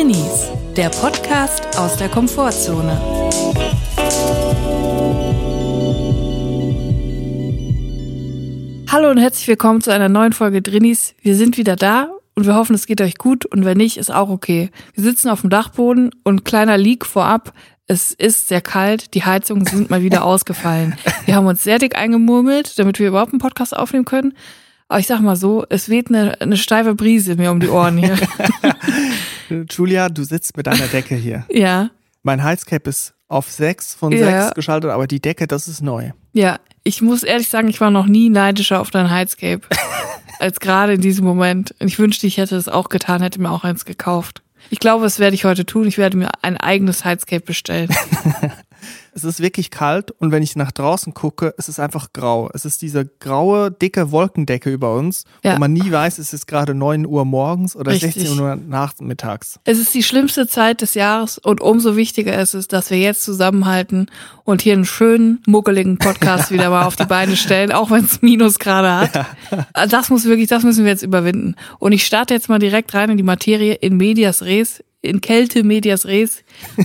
Drinnies, der Podcast aus der Komfortzone. Hallo und herzlich willkommen zu einer neuen Folge Drinnies. Wir sind wieder da und wir hoffen, es geht euch gut und wenn nicht, ist auch okay. Wir sitzen auf dem Dachboden und kleiner Leak vorab. Es ist sehr kalt, die Heizungen sind mal wieder ausgefallen. Wir haben uns sehr dick eingemurmelt, damit wir überhaupt einen Podcast aufnehmen können. Aber ich sag mal so, es weht eine, eine steife Brise mir um die Ohren hier. Julia, du sitzt mit deiner Decke hier. ja, Mein Heizcap ist auf 6 von Ja. 6 geschaltet, aber die Decke, das ist neu. ja. Ich muss ehrlich sagen, ich war noch nie neidischer auf dein Heizcape als gerade in diesem Moment. Und ich wünschte, ich hätte es auch getan, hätte mir auch eins gekauft. Ich glaube, das werde ich heute tun. Ich werde mir ein eigenes Heizcape bestellen. Es ist wirklich kalt und wenn ich nach draußen gucke, es ist einfach grau. Es ist diese graue, dicke Wolkendecke über uns, Ja. wo man nie weiß, es ist gerade 9 Uhr morgens oder Richtig. 16 Uhr nachmittags. Es ist die schlimmste Zeit des Jahres und umso wichtiger ist es, dass wir jetzt zusammenhalten und hier einen schönen, muckeligen Podcast wieder mal auf die Beine stellen, auch wenn es Minusgrade hat. Also Das muss wirklich, das müssen wir jetzt überwinden. Und ich starte jetzt mal direkt rein in die Materie in Medias Res, in Kälte Medias Res.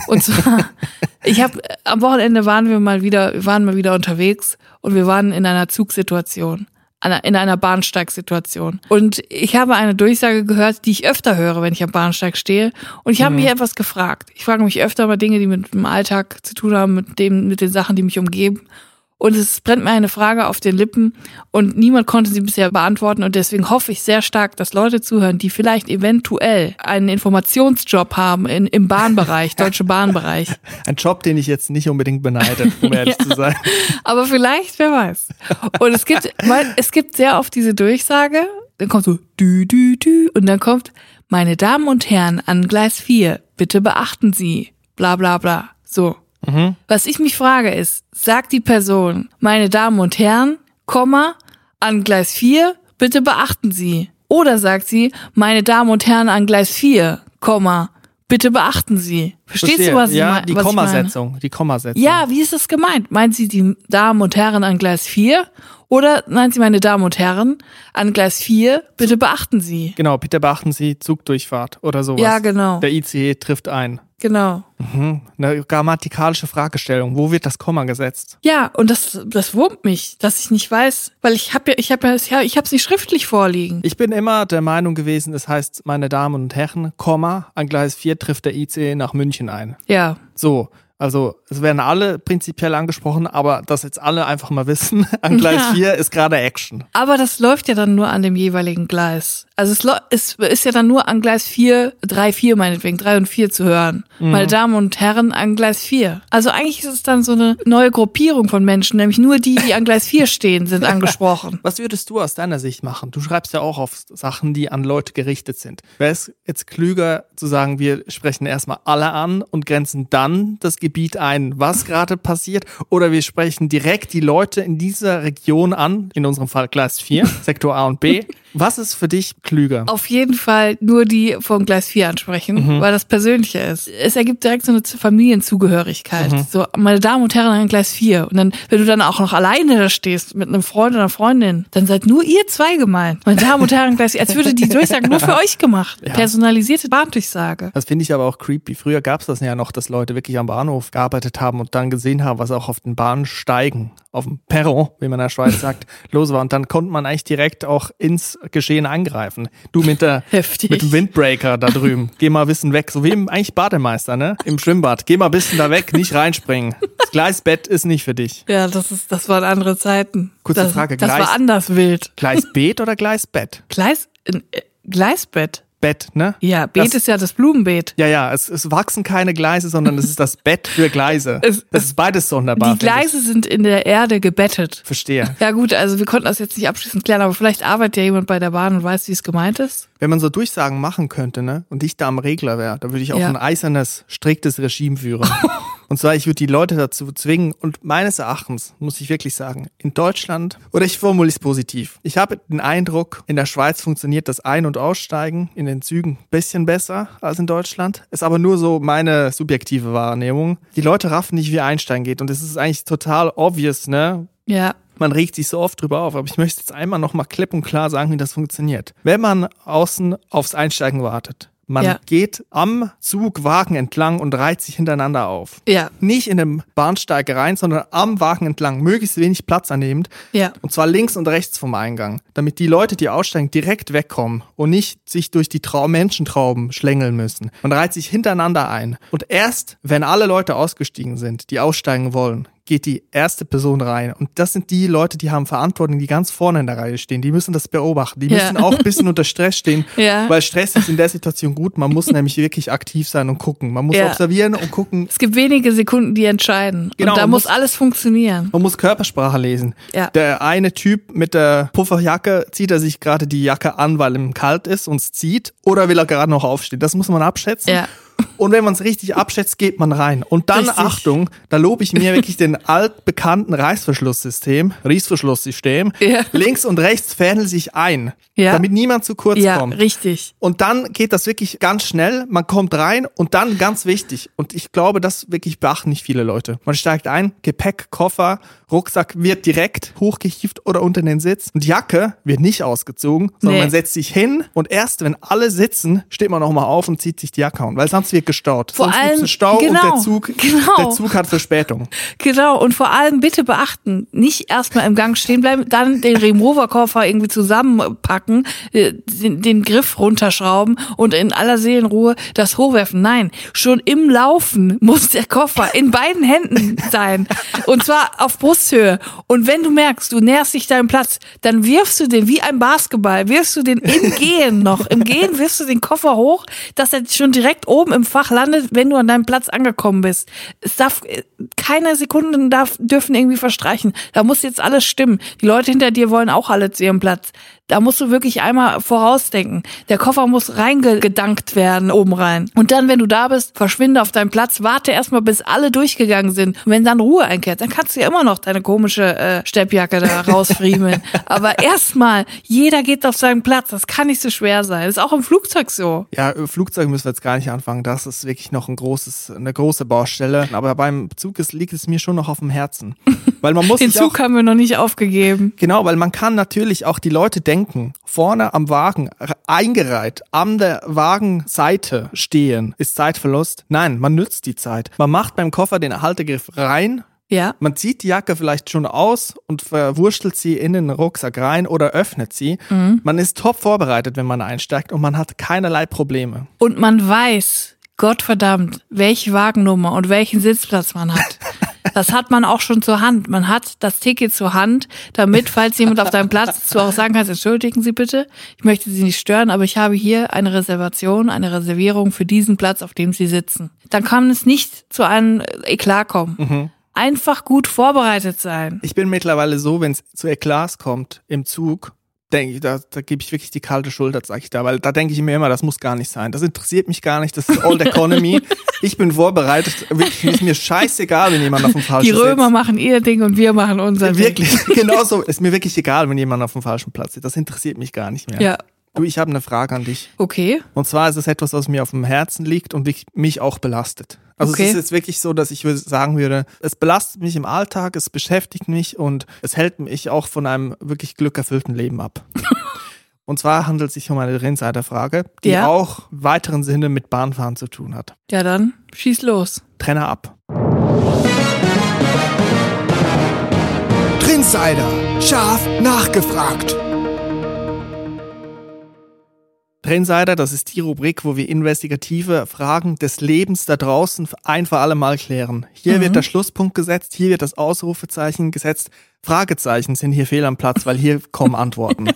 Und zwar, ich habe am Wochenende waren wir mal wieder, wir waren mal wieder unterwegs und wir waren in einer Zugsituation in einer Bahnsteigsituation. Und ich habe eine Durchsage gehört, die ich öfter höre, wenn ich am Bahnsteig stehe. Und ich habe mich etwas gefragt. Ich frage mich öfter mal Dinge, die mit dem Alltag zu tun haben, mit dem, mit den Sachen, die mich umgeben. Und es brennt mir eine Frage auf den Lippen und niemand konnte sie bisher beantworten. Und deswegen hoffe ich sehr stark, dass Leute zuhören, die vielleicht eventuell einen Informationsjob haben in, im Bahnbereich, deutsche Bahnbereich. Ein Job, den ich jetzt nicht unbedingt beneide, um ehrlich zu sein. Aber vielleicht, wer weiß. Und es gibt, es gibt sehr oft diese Durchsage, dann kommt so dü dü dü und dann kommt meine Damen und Herren an Gleis 4, bitte beachten Sie, bla bla bla. So. Was ich mich frage ist, sagt die Person, meine Damen und Herren, Komma, an Gleis 4, bitte beachten Sie. Oder sagt sie, meine Damen und Herren an Gleis 4, Komma, bitte beachten Sie. Verstehst Verstehe. du, was ich ja, meine? die was ich meine? Kommasetzung, die Kommasetzung. Ja, wie ist das gemeint? Meint sie die Damen und Herren an Gleis 4? Oder meint sie meine Damen und Herren an Gleis 4? Bitte beachten Sie. Genau, bitte beachten Sie Zugdurchfahrt oder sowas. Ja, genau. Der ICE trifft ein. Genau. Eine grammatikalische Fragestellung. Wo wird das Komma gesetzt? Ja, und das, das wurmt mich, dass ich nicht weiß, weil ich habe ja, ich habe ja, ja, ich habe es nicht schriftlich vorliegen. Ich bin immer der Meinung gewesen, es heißt, meine Damen und Herren, Komma, an Gleis 4 trifft der ICE nach München ein. Ja, So, also es werden alle prinzipiell angesprochen, aber dass jetzt alle einfach mal wissen, an Gleis Ja. 4 ist gerade Action. aber das läuft ja dann nur an dem jeweiligen Gleis. Also es, es ist ja dann nur an Gleis 4, 3, 4 meinetwegen, 3 und 4 zu hören. Meine Damen und Herren an Gleis 4. Also eigentlich ist es dann so eine neue Gruppierung von Menschen, nämlich nur die, die an Gleis 4 stehen, sind angesprochen. Was würdest du aus deiner Sicht machen? Du schreibst ja auch auf Sachen, die an Leute gerichtet sind. Wäre es jetzt klüger zu sagen, wir sprechen erstmal alle an und grenzen dann das Gebiet ein, was gerade passiert? Oder wir sprechen direkt die Leute in dieser Region an, in unserem Fall Gleis 4, Sektor A und B. Was ist für dich klüger? Auf jeden Fall nur die von Gleis 4 ansprechen, weil das persönlicher ist. Es ergibt direkt so eine Familienzugehörigkeit. So, meine Damen und Herren an Gleis 4. Und dann, wenn du dann auch noch alleine da stehst mit einem Freund oder einer Freundin, dann seid nur ihr zwei gemeint. Meine Damen und Herren an Gleis 4. Als würde die Durchsage nur für euch gemacht. Personalisierte Bahndurchsage. Das finde ich aber auch creepy. Früher gab es das ja noch, dass Leute wirklich am Bahnhof gearbeitet haben und dann gesehen haben, was auch auf den Bahnsteigen, auf dem Perron, wie man in der Schweiz sagt, los war. Und dann konnte man eigentlich direkt auch ins Geschehen eingreifen. Du mit, der, Heftig. mit dem Windbreaker da drüben. Geh mal ein bisschen weg. So wie im eigentlich Bademeister, ne? Im Schwimmbad. Geh mal ein bisschen da weg, nicht reinspringen. Das Gleisbett ist nicht für dich. Ja, das ist, das waren andere Zeiten. Kurze das, Frage, Das Gleis- war anders wild. Gleisbeet oder Gleisbett? Gleis, äh, Gleisbett. Bett, ne? Ja, Beet Das- ist ja das Blumenbeet. Ja, ja, es, es wachsen keine Gleise, sondern es ist das Bett für Gleise. Es- das ist beides sonderbar. Die. Gleise sind in der Erde gebettet. Verstehe. Ja gut, also wir konnten das jetzt nicht abschließend klären, aber vielleicht arbeitet ja jemand bei der Bahn und weiß, wie es gemeint ist. Wenn man so Durchsagen machen könnte, ne, und ich da am Regler wäre, dann würde ich auch Ja. ein eisernes, striktes Regime führen. und zwar, ich würde die Leute dazu zwingen, und meines Erachtens, muss ich wirklich sagen, in Deutschland, oder ich formuliere es positiv, ich habe den Eindruck, in der Schweiz funktioniert das Ein- und Aussteigen in den Zügen ein bisschen besser als in Deutschland. Ist aber nur so meine subjektive Wahrnehmung. Die Leute raffen nicht, wie Einsteigen geht, und es ist eigentlich total obvious, ne, Ja. man regt sich so oft drüber auf, aber ich möchte jetzt einmal nochmal klipp und klar sagen, wie das funktioniert. Wenn man außen aufs Einsteigen wartet, Man Ja. geht am Zugwagen entlang und reiht sich hintereinander auf. Ja, Nicht in den Bahnsteig rein, sondern am Wagen entlang, möglichst wenig Platz annehmend. ja. Und zwar links und rechts vom Eingang, damit die Leute, die aussteigen, direkt wegkommen und nicht sich durch die Trau Menschentrauben schlängeln müssen. Man reiht sich hintereinander ein. Und erst, wenn alle Leute ausgestiegen sind, die aussteigen wollen, geht die erste Person rein. Und das sind die Leute, die haben Verantwortung, die ganz vorne in der Reihe stehen. Die müssen das beobachten. Die Ja. müssen auch ein bisschen unter Stress stehen, Ja. weil Stress ist in der Situation gut. Man muss nämlich wirklich aktiv sein und gucken. Man muss Ja. observieren und gucken. Es gibt wenige Sekunden, die entscheiden. Genau, und da muss muss- alles funktionieren. Man muss Körpersprache lesen. Ja. Der eine Typ mit der Pufferjacke zieht er sich gerade die Jacke an, weil ihm kalt ist und es zieht, oder will er gerade noch aufstehen? Das muss man abschätzen. Und wenn man es richtig abschätzt, geht man rein. Und dann, Richtig. Achtung, da lobe ich mir wirklich den altbekannten Reißverschlusssystem, Reißverschlusssystem. Ja. Links und rechts fädeln sich ein, Ja. damit niemand zu kurz Ja, kommt. richtig. Und dann geht das wirklich ganz schnell. Man kommt rein und dann ganz wichtig. Und ich glaube, das wirklich beachten nicht viele Leute. Man steigt ein, Gepäck, Koffer, Rucksack wird direkt hochgehieft oder unter den Sitz. Und Jacke wird nicht ausgezogen, sondern Nee. man setzt sich hin und erst wenn alle sitzen, steht man nochmal auf und zieht sich die Jacke an, weil sonst wird gestaut. Vor sonst allem- Stau genau, und der Zug, genau. der Zug hat Verspätung. Genau, und vor allem bitte beachten, nicht erstmal im Gang stehen bleiben, dann den Remover-Koffer irgendwie zusammenpacken, äh, den, den Griff runterschrauben und in aller Seelenruhe das hochwerfen. Nein, schon im Laufen muss der Koffer in beiden Händen sein. Und zwar auf Brusthöhe. Und wenn du merkst, du näherst dich deinem Platz, dann wirfst du den wie ein Basketball, wirfst du den im Gehen noch. Im Gehen wirfst du den Koffer hoch, dass er schon direkt oben im Fach landet, wenn du an deinem Platz angekommen bist. Es darf äh, keine Sekunden darf, dürfen irgendwie verstreichen. Da muss jetzt alles stimmen. Die Leute hinter dir wollen auch alle zu ihrem Platz. Da musst du wirklich einmal vorausdenken. Der Koffer muss reingedankt werden oben rein. Und dann, wenn du da bist, verschwinde auf deinem Platz, warte erstmal, bis alle durchgegangen sind. Und wenn dann Ruhe einkehrt, dann kannst du ja immer noch deine komische äh, Steppjacke da rausfriemeln. Aber erstmal, jeder geht auf seinen Platz. Das kann nicht so schwer sein. ist auch im Flugzeug so. Ja, äh, Flugzeug müssen wir jetzt gar nicht anfangen. Das ist wirklich noch ein großes, eine große Baustelle. Aber beim Zug ist, liegt es mir schon noch auf dem Herzen. Weil man muss Den sich auch Zug haben wir noch nicht aufgegeben. Genau, weil man kann natürlich auch die Leute denken, vorne am Wagen eingereiht, an der Wagenseite stehen, ist Zeitverlust. Nein, man nützt die Zeit. Man macht beim Koffer den Haltegriff rein, Ja. man zieht die Jacke vielleicht schon aus und verwurstelt sie in den Rucksack rein oder öffnet sie. Man ist top vorbereitet, wenn man einsteigt und man hat keinerlei Probleme. Und man weiß, Gottverdammt, welche Wagennummer und welchen Sitzplatz man hat. Das hat man auch schon zur Hand. Man hat das Ticket zur Hand, damit, falls jemand auf deinem Platz ist, du auch sagen kannst, entschuldigen Sie bitte, ich möchte Sie nicht stören, aber ich habe hier eine Reservation, eine Reservierung für diesen Platz, auf dem Sie sitzen. Dann kann es nicht zu einem Eklat kommen. Einfach gut vorbereitet sein. Ich bin mittlerweile so, wenn es zu Eklats kommt im Zug, denke ich, da, da gebe ich wirklich die kalte Schulter, sag ich da, weil da denke ich mir immer, das muss gar nicht sein. Das interessiert mich gar nicht, das ist Old Economy. ich bin vorbereitet, wirklich ist mir scheißegal, wenn jemand auf dem falschen Die Römer sitzt. machen ihr Ding und wir machen unser Ding. Wirklich, genauso. Ist mir wirklich egal, wenn jemand auf dem falschen Platz sitzt. Das interessiert mich gar nicht mehr. Ja. Du, ich habe eine Frage an dich. Okay. Und zwar ist es etwas, was mir auf dem Herzen liegt und mich auch belastet. Also Okay. es ist jetzt wirklich so, dass ich würde sagen würde, es belastet mich im Alltag, es beschäftigt mich und es hält mich auch von einem wirklich glückerfüllten Leben ab. und zwar handelt es sich um eine Insiderfrage, die Ja. auch im weiteren Sinne mit Bahnfahren zu tun hat. Ja, dann schieß los. Trenner ab. Trinsider. Scharf nachgefragt. Trendsider, das ist die Rubrik, wo wir investigative Fragen des Lebens da draußen ein für alle Mal klären. Hier wird der Schlusspunkt gesetzt, hier wird das Ausrufezeichen gesetzt. Fragezeichen sind hier fehl am Platz, weil hier kommen Antworten.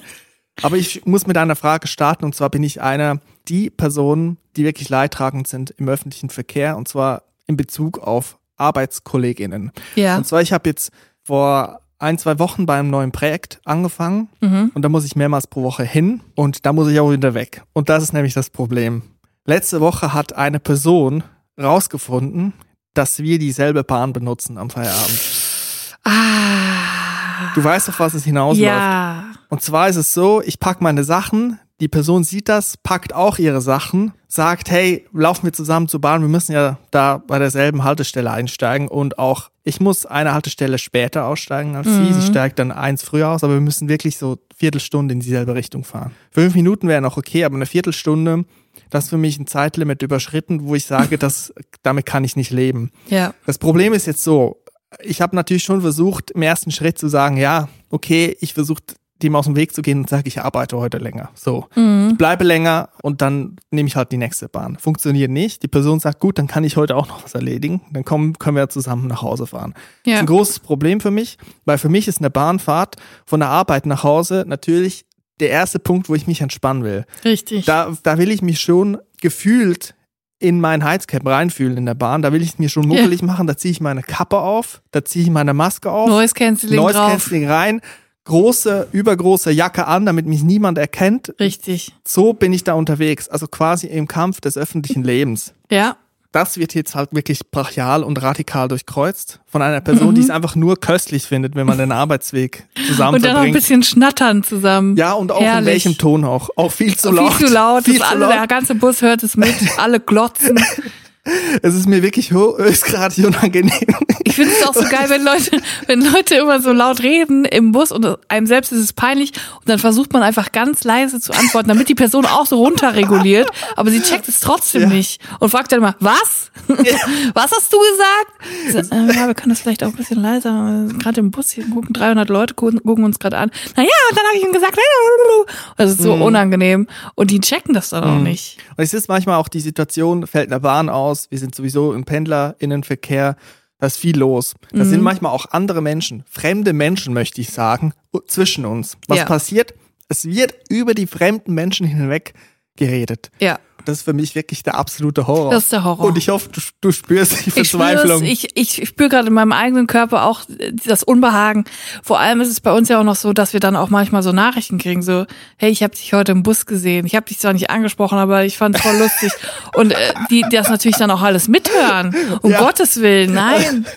Aber ich muss mit einer Frage starten und zwar bin ich einer die Personen, die wirklich leidtragend sind im öffentlichen Verkehr und zwar in Bezug auf ArbeitskollegInnen. Ja. Und zwar, ich habe jetzt vor ein, zwei Wochen bei einem neuen Projekt angefangen Mhm. und da muss ich mehrmals pro Woche hin und da muss ich auch wieder weg. Und das ist nämlich das Problem. Letzte Woche hat eine Person rausgefunden, dass wir dieselbe Bahn benutzen am Feierabend. Ah. Du weißt, auf was es hinausläuft. Ja. Und zwar ist es so, ich pack meine Sachen, die Person sieht das, packt auch ihre Sachen, sagt, hey, laufen wir zusammen zur Bahn, wir müssen ja da bei derselben Haltestelle einsteigen und auch Ich muss eine Haltestelle später aussteigen als sie. Sie steigt dann eins früher aus, aber wir müssen wirklich so Viertelstunde in dieselbe Richtung fahren. Fünf Minuten wären noch okay, aber eine Viertelstunde, das ist für mich ein Zeitlimit überschritten, wo ich sage, das, damit kann ich nicht leben. Ja. Das Problem ist jetzt so, ich habe natürlich schon versucht, im ersten Schritt zu sagen, ja, okay, ich versuche dem aus dem Weg zu gehen und sage, ich arbeite heute länger. So, ich bleibe länger und dann nehme ich halt die nächste Bahn. Funktioniert nicht. Die Person sagt, gut, dann kann ich heute auch noch was erledigen. Dann kommen, können wir zusammen nach Hause fahren. Das Ja. ist ein großes Problem für mich, weil für mich ist eine Bahnfahrt von der Arbeit nach Hause natürlich der erste Punkt, wo ich mich entspannen will. Richtig. Da, da will ich mich schon gefühlt in mein Heizcap reinfühlen in der Bahn. Da will ich es mir schon muckelig machen. Da ziehe ich meine Kappe auf, da ziehe ich meine Maske auf, Noise Cancelling Noise. Cancelling rein, große, übergroße Jacke an, damit mich niemand erkennt. Richtig. So bin ich da unterwegs. Also quasi im Kampf des öffentlichen Lebens. Ja. Das wird jetzt halt wirklich brachial und radikal durchkreuzt von einer Person, Mhm. die es einfach nur köstlich findet, wenn man den Arbeitsweg zusammen Und dann noch ein bisschen schnattern zusammen. Ja, und auch in Herrlich. welchem Ton auch. Auch viel zu laut. Viel zu laut. Viel zu alle, laut. Der ganze Bus hört es mit. Alle glotzen. Es ist mir wirklich höchstgradig unangenehm. Ich finde es auch so geil, wenn Leute, wenn Leute immer so laut reden im Bus und einem selbst ist es peinlich und dann versucht man einfach ganz leise zu antworten, damit die Person auch so runterreguliert, aber sie checkt es trotzdem Ja. nicht und fragt dann immer, was? was hast du gesagt? So, äh, ja, wir können das vielleicht auch ein bisschen leiser, gerade im Bus hier gucken 300 Leute gucken, gucken uns gerade an. Na ja, und dann habe ich ihm gesagt, das ist so Mhm. unangenehm und die checken das dann auch nicht. Und es ist manchmal auch die Situation, fällt eine Bahn aus, wir sind sowieso im Pendlerinnenverkehr, da ist viel los. Da Mhm. sind manchmal auch andere Menschen, fremde Menschen, möchte ich sagen, zwischen uns. Was Ja. passiert? Es wird über die fremden Menschen hinweg geredet. Ja. Das ist für mich wirklich der absolute Horror. Das ist der Horror. Und ich hoffe, du, du spürst die Ich spüre Verzweiflung. ich, ich spüre gerade in meinem eigenen Körper auch das Unbehagen. Vor allem ist es bei uns ja auch noch so, dass wir dann auch manchmal so Nachrichten kriegen, so, hey, ich habe dich heute im Bus gesehen. Ich habe dich zwar nicht angesprochen, aber ich fand es voll lustig. Und äh, die das natürlich dann auch alles mithören. Um Ja. Gottes Willen, nein.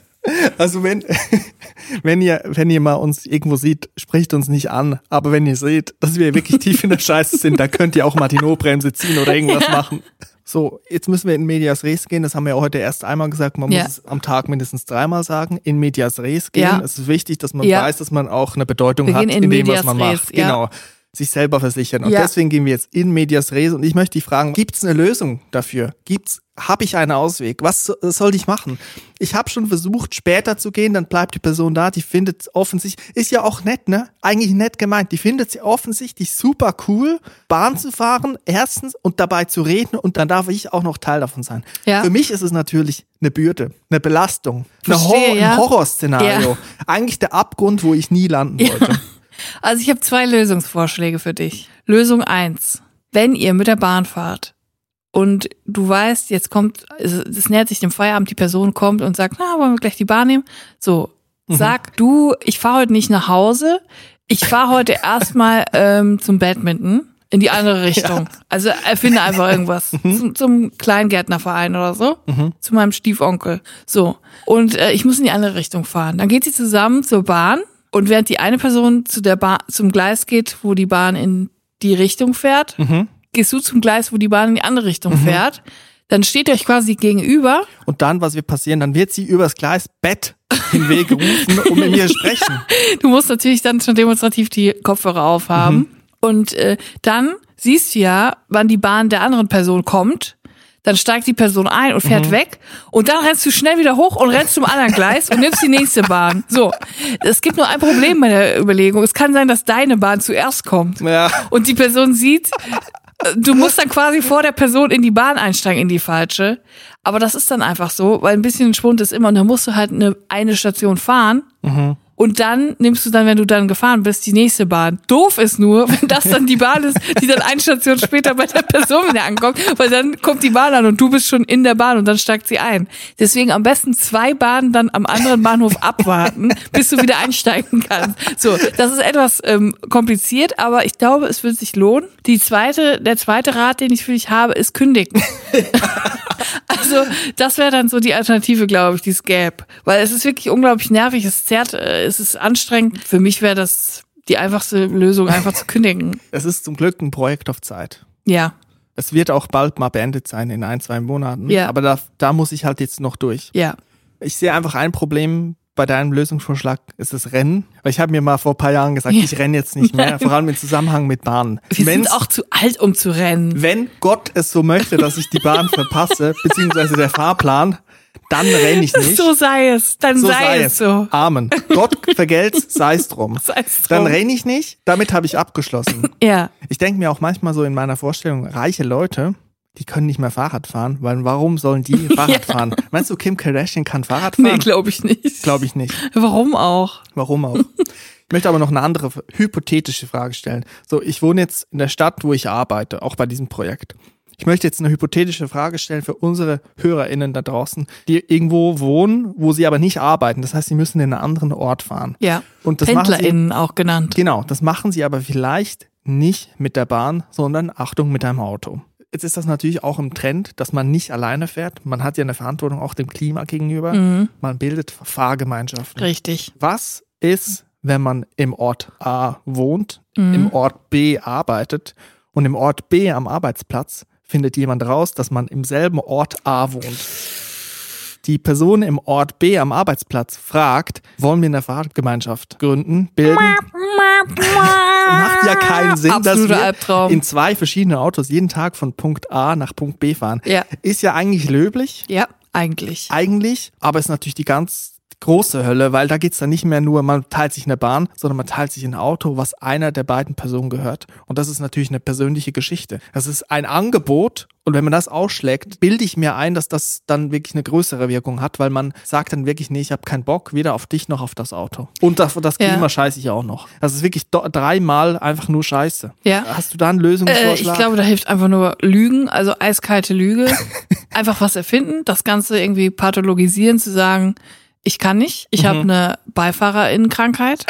Also wenn, wenn ihr, wenn ihr mal uns irgendwo seht, spricht uns nicht an. Aber wenn ihr seht, dass wir wirklich tief in der Scheiße sind, dann könnt ihr auch mal die Notbremse ziehen oder irgendwas machen. So, jetzt müssen wir in Medias Res gehen. Das haben wir heute erst einmal gesagt. Man Ja. muss es am Tag mindestens dreimal sagen. In Medias Res gehen. Ja. Es ist wichtig, dass man Ja. weiß, dass man auch eine Bedeutung Wir hat in in dem, was man res, macht. ja. Genau. Sich selber versichern. Und Ja. deswegen gehen wir jetzt in Medias Res. Und ich möchte dich fragen, gibt es eine Lösung dafür? Gibt's, habe ich einen Ausweg? Was so- soll ich machen? Ich habe schon versucht, später zu gehen, dann bleibt die Person da, die findet offensichtlich, ist ja auch nett, ne? Eigentlich nett gemeint. Die findet sie offensichtlich super cool, Bahn zu fahren, erstens, und dabei zu reden, und dann darf ich auch noch Teil davon sein. Ja. Für mich ist es natürlich eine Bürde, eine Belastung, eine Verstehe, Horror, ja. ein Horrorszenario. Ja. Eigentlich der Abgrund, wo ich nie landen wollte. Also ich habe zwei Lösungsvorschläge für dich. Lösung eins: Wenn ihr mit der Bahn fahrt und du weißt, jetzt kommt, es, nähert sich dem Feierabend, die Person kommt und sagt, na, wollen wir gleich die Bahn nehmen? So, sag du, ich fahre heute nicht nach Hause, ich fahre heute erstmal ähm, zum Badminton in die andere Richtung. Also erfinde einfach irgendwas. Zum, zum Kleingärtnerverein oder so. Zu meinem Stiefonkel. So. Und äh, ich muss in die andere Richtung fahren. Dann geht sie zusammen zur Bahn und während die eine Person zu der Bahn, zum Gleis geht, wo die Bahn in die Richtung fährt, gehst du zum Gleis, wo die Bahn in die andere Richtung fährt. Dann steht ihr euch quasi gegenüber. Und dann, was wird passieren? Dann wird sie übers Gleis Bett hinweg rufen und mit mir sprechen. Du musst natürlich dann schon demonstrativ die Kopfhörer aufhaben. Und äh, dann siehst du ja, wann die Bahn der anderen Person kommt. Dann steigt die Person ein und fährt weg. Und dann rennst du schnell wieder hoch und rennst zum anderen Gleis und nimmst die nächste Bahn. So. Es gibt nur ein Problem bei der Überlegung. Es kann sein, dass deine Bahn zuerst kommt. Ja. Und die Person sieht, du musst dann quasi vor der Person in die Bahn einsteigen, in die falsche. Aber das ist dann einfach so, weil ein bisschen Schwund ist immer und dann musst du halt eine, eine Station fahren. Und dann nimmst du dann, wenn du dann gefahren bist, die nächste Bahn. Doof ist nur, wenn das dann die Bahn ist, die dann eine Station später bei der Person wieder ankommt, weil dann kommt die Bahn an und du bist schon in der Bahn und dann steigt sie ein. Deswegen am besten zwei Bahnen dann am anderen Bahnhof abwarten, bis du wieder einsteigen kannst. So, das ist etwas ähm, kompliziert, aber ich glaube, es wird sich lohnen. Die zweite, der zweite Rat, den ich für dich habe, ist kündigen. Also, das wäre dann so die Alternative, glaube ich, die es gäbe. Weil es ist wirklich unglaublich nervig, es zerrt, äh, es ist anstrengend. Für mich wäre das die einfachste Lösung, einfach zu kündigen. Es ist zum Glück ein Projekt auf Zeit. Ja, Es wird auch bald mal beendet sein in ein, zwei Monaten. Ja. Aber da, da muss ich halt jetzt noch durch. ja. Ich sehe einfach ein Problem bei deinem Lösungsvorschlag ist es Rennen. Weil ich habe mir mal vor ein paar Jahren gesagt, ich renne jetzt nicht mehr, vor allem im Zusammenhang mit Bahnen. Wir Wenn's- sind auch zu alt, um zu rennen. wenn Gott es so möchte, dass ich die Bahn verpasse, beziehungsweise der Fahrplan, dann renne ich nicht. So sei es. Dann So sei, es so. Amen. Gott vergelt's, sei es drum. Sei es Dann drum. renne ich nicht, damit habe ich abgeschlossen. Ja. Ich denke mir auch manchmal so in meiner Vorstellung, reiche Leute, die können nicht mehr Fahrrad fahren, weil warum sollen die Fahrrad fahren? Meinst du, Kim Kardashian kann Fahrrad Nee, fahren? glaube ich nicht. Glaube ich nicht. Warum auch? Warum auch? Ich möchte aber noch eine andere hypothetische Frage stellen. So, ich wohne jetzt in der Stadt, wo ich arbeite, auch bei diesem Projekt. Ich möchte jetzt eine hypothetische Frage stellen für unsere HörerInnen da draußen, die irgendwo wohnen, wo sie aber nicht arbeiten. Das heißt, sie müssen in einen anderen Ort fahren. Ja. Und das machen sie, PendlerInnen auch genannt. genau, das machen sie aber vielleicht nicht mit der Bahn, sondern Achtung mit einem Auto. Jetzt ist das natürlich auch im Trend, dass man nicht alleine fährt. Man hat ja eine Verantwortung auch dem Klima gegenüber. Mhm. Man bildet Fahrgemeinschaften. Richtig. Was ist, wenn man im Ort A wohnt, Mhm. im Ort B arbeitet und im Ort B am Arbeitsplatz findet jemand raus, dass man im selben Ort A wohnt? Die Person im Ort B am Arbeitsplatz fragt, wollen wir eine Fahrgemeinschaft gründen, bilden? Macht ja keinen Sinn, dass Absoluter wir Albtraum. in zwei verschiedenen Autos jeden Tag von Punkt A nach Punkt B fahren. Ja. Ist ja eigentlich löblich, Ja, eigentlich. eigentlich, aber ist natürlich die ganz große Hölle, weil da geht's dann nicht mehr nur, man teilt sich eine Bahn, sondern man teilt sich ein Auto, was einer der beiden Personen gehört. Und das ist natürlich eine persönliche Geschichte. Das ist ein Angebot und wenn man das ausschlägt, bilde ich mir ein, dass das dann wirklich eine größere Wirkung hat, weil man sagt dann wirklich, nee, ich habe keinen Bock, weder auf dich noch auf das Auto. Und das, das Ja. Klima scheiße ich auch noch. Das ist wirklich dreimal einfach nur Scheiße. Ja. Hast du da einen Äh, Lösungsvorschlag? ich glaube, da hilft einfach nur Lügen, also eiskalte Lüge. einfach was erfinden, das Ganze irgendwie pathologisieren, zu sagen, ich kann nicht, ich habe eine Beifahrerin-Krankheit.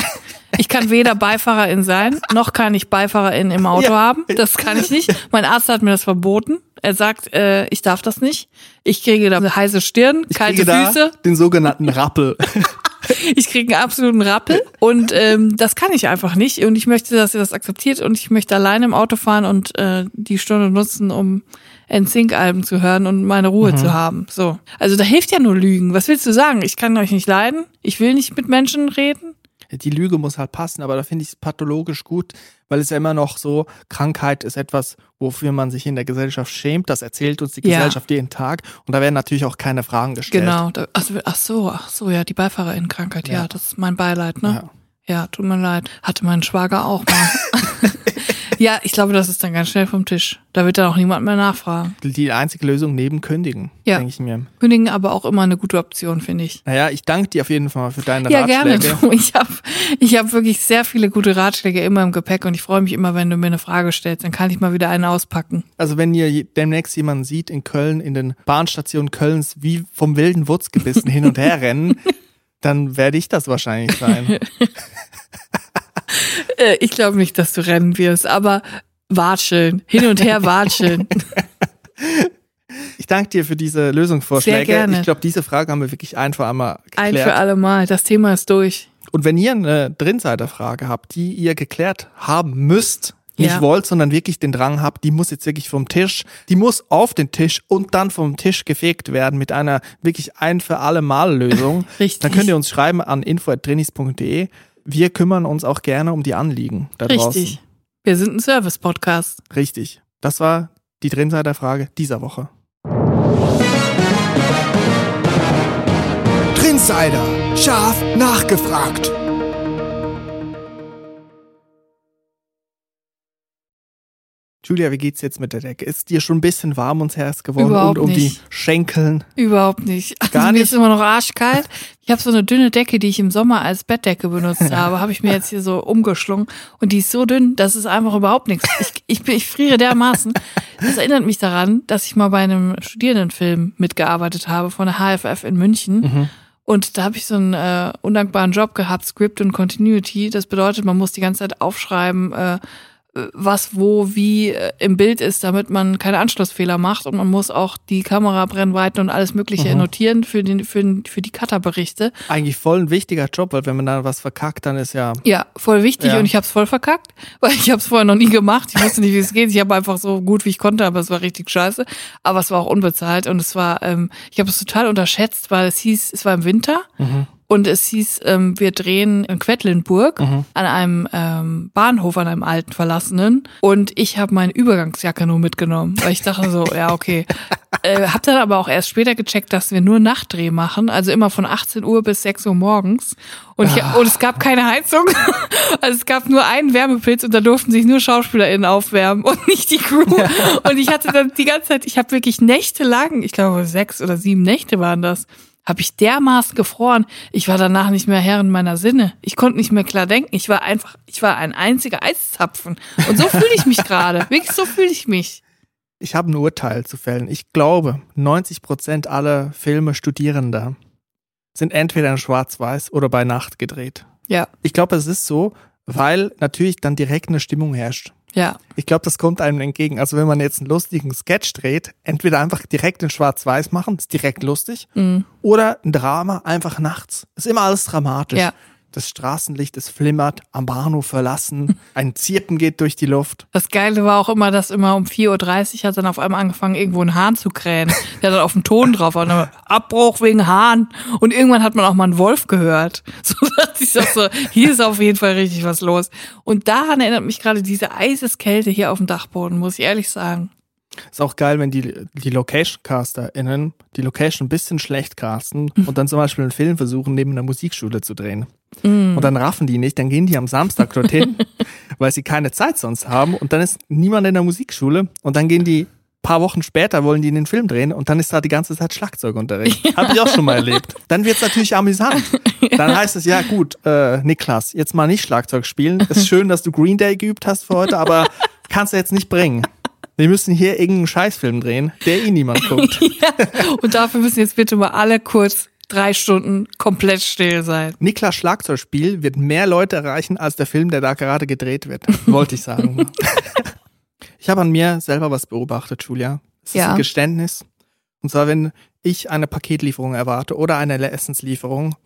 Ich kann weder Beifahrerin sein, noch kann ich Beifahrerin im Auto Ja. haben. Das kann ich nicht. Mein Arzt hat mir das verboten. Er sagt, äh, ich darf das nicht. Ich kriege da eine heiße Stirn, ich kalte Füße. den sogenannten Rappel. Ich kriege einen absoluten Rappel und ähm, das kann ich einfach nicht. Und ich möchte, dass ihr das akzeptiert und ich möchte alleine im Auto fahren und äh, die Stunde nutzen, um NSYNC-Alben zu hören und meine Ruhe zu haben. So. Also da hilft ja nur Lügen. Was willst du sagen? Ich kann euch nicht leiden. Ich will nicht mit Menschen reden. die Lüge muss halt passen, aber da finde ich es pathologisch gut, weil es ja immer noch so, Krankheit ist etwas, wofür man sich in der Gesellschaft schämt. Das erzählt uns die Ja. Gesellschaft jeden Tag und da werden natürlich auch keine Fragen gestellt. Genau. Da, ach, so, ach so, ach so, ja, die Beifahrerin-Krankheit. Ja. Ja. das ist mein Beileid, ne? Ja. Ja, tut mir leid. Hatte mein Schwager auch mal. ja, ich glaube, das ist dann ganz schnell vom Tisch. Da wird dann auch niemand mehr nachfragen. Die einzige Lösung neben Kündigen, Ja. denke ich mir. Kündigen aber auch immer eine gute Option, finde ich. Naja, ich danke dir auf jeden Fall für deine Ja, gerne. Ratschläge. Du. Ich habe ich hab wirklich sehr viele gute Ratschläge immer im Gepäck und ich freue mich immer, wenn du mir eine Frage stellst. Dann kann ich mal wieder eine auspacken. Also wenn ihr demnächst jemanden sieht in Köln, in den Bahnstationen Kölns, wie vom wilden Wutz gebissen hin und her rennen, dann werde ich das wahrscheinlich sein. Äh, ich glaube nicht, dass du rennen wirst, aber watscheln. Hin und her watscheln. Ich danke dir für diese Lösungsvorschläge. Sehr gerne. Ich glaube, diese Frage haben wir wirklich ein für einmal Ein geklärt. für alle Mal. Das Thema ist durch. Und wenn ihr eine Drinseiterfrage habt, die ihr geklärt haben müsst, nicht Ja. wollt, sondern wirklich den Drang habt, die muss jetzt wirklich vom Tisch, die muss auf den Tisch und dann vom Tisch gefegt werden mit einer wirklich ein für alle Mal Lösung. Richtig. Dann könnt ihr uns schreiben an info@drinis.de. Wir kümmern uns auch gerne um die Anliegen da Richtig. Wir sind ein Service-Podcast. draußen. Richtig. Das war die Drinseiterfrage dieser Woche. Trinsider. Scharf nachgefragt. Julia, wie geht's jetzt mit der Decke? Ist dir schon ein bisschen warm ums Herz geworden Überhaupt und um nicht. die Schenkeln? Überhaupt nicht. Also Gar Mir nicht? ist immer noch arschkalt. Ich habe so eine dünne Decke, die ich im Sommer als Bettdecke benutzt habe, habe ich mir jetzt hier so umgeschlungen und die ist so dünn, das ist einfach überhaupt nichts. Ich, ich, ich friere dermaßen. Das erinnert mich daran, dass ich mal bei einem Studierendenfilm mitgearbeitet habe von der HFF in München. Und da habe ich so einen äh, undankbaren Job gehabt, Script und Continuity. Das bedeutet, man muss die ganze Zeit aufschreiben, äh, was wo wie äh, im Bild ist, damit man keine Anschlussfehler macht und man muss auch die Kamerabrennweiten und alles Mögliche notieren für den für, den- für die Cutterberichte. Eigentlich voll ein wichtiger Job, weil wenn man da was verkackt, dann ist ja Ja, voll wichtig Ja. und ich habe es voll verkackt, weil ich habe es vorher noch nie gemacht. Ich wusste nicht, wie es geht. Ich habe einfach so gut wie ich konnte, aber es war richtig scheiße. Aber es war auch unbezahlt und es war, ähm, ich habe es total unterschätzt, weil es hieß, es war im Winter Und es hieß, ähm, wir drehen in Quedlinburg an einem ähm, Bahnhof, an einem alten verlassenen. Und ich habe meine Übergangsjacke nur mitgenommen, weil ich dachte so, ja, okay. Äh, hab dann aber auch erst später gecheckt, dass wir nur Nachtdreh machen, also immer von 18 Uhr bis 6 Uhr morgens. Und, ich, und es gab keine Heizung. Also es gab nur einen Wärmepilz und da durften sich nur SchauspielerInnen aufwärmen und nicht die Crew. Und ich hatte dann die ganze Zeit, ich habe wirklich nächtelang, ich glaube sechs oder sieben Nächte waren das, habe ich dermaßen gefroren. Ich war danach nicht mehr Herrin meiner Sinne. Ich konnte nicht mehr klar denken. Ich war einfach, ich war ein einziger Eiszapfen. Und so fühle ich mich gerade. Wirklich so fühle ich mich. Ich habe ein Urteil zu fällen. Ich glaube, 90 Prozent aller Filme Studierender sind entweder in Schwarz-Weiß oder bei Nacht gedreht. Ja, Ich glaube, es ist so, weil natürlich dann direkt eine Stimmung herrscht. Ja. Ich glaube, das kommt einem entgegen. Also wenn man jetzt einen lustigen Sketch dreht, entweder einfach direkt in Schwarz-Weiß machen, ist direkt lustig, Mhm. oder ein Drama einfach nachts. Ist immer alles dramatisch. Ja. Das Straßenlicht, es flimmert, am Bahnhof verlassen, ein Zirpen geht durch die Luft. Das Geile war auch immer, dass immer um 4.30 Uhr hat dann auf einmal angefangen, irgendwo einen Hahn zu krähen. Der dann auf dem Ton drauf war. Dann, Abbruch wegen Hahn. Und irgendwann hat man auch mal einen Wolf gehört. So dachte ich so, hier ist auf jeden Fall richtig was los. Und daran erinnert mich gerade diese Eiseskälte hier auf dem Dachboden, muss ich ehrlich sagen. Ist auch geil, wenn die, die Location-CasterInnen die Location ein bisschen schlecht casten und dann zum Beispiel einen Film versuchen, neben einer Musikschule zu drehen. Und dann raffen die nicht, dann gehen die am Samstag dorthin, weil sie keine Zeit sonst haben und dann ist niemand in der Musikschule und dann gehen die paar Wochen später wollen die in den Film drehen und dann ist da die ganze Zeit Schlagzeugunterricht. Habe ich auch schon mal erlebt. Dann wird's natürlich amüsant. Dann heißt es, ja gut, äh, Niklas, jetzt mal nicht Schlagzeug spielen. Ist schön, dass du Green Day geübt hast für heute, aber kannst du jetzt nicht bringen. Wir müssen hier irgendeinen Scheißfilm drehen, der eh niemand guckt. Und dafür müssen jetzt bitte mal alle kurz drei Stunden komplett still sein. Niklas Schlagzeugspiel wird mehr Leute erreichen als der Film, der da gerade gedreht wird. Wollte ich sagen. ich habe an mir selber was beobachtet, Julia. Es ist Ja. ein Geständnis. Und zwar, wenn ich eine Paketlieferung erwarte oder eine Essenslieferung,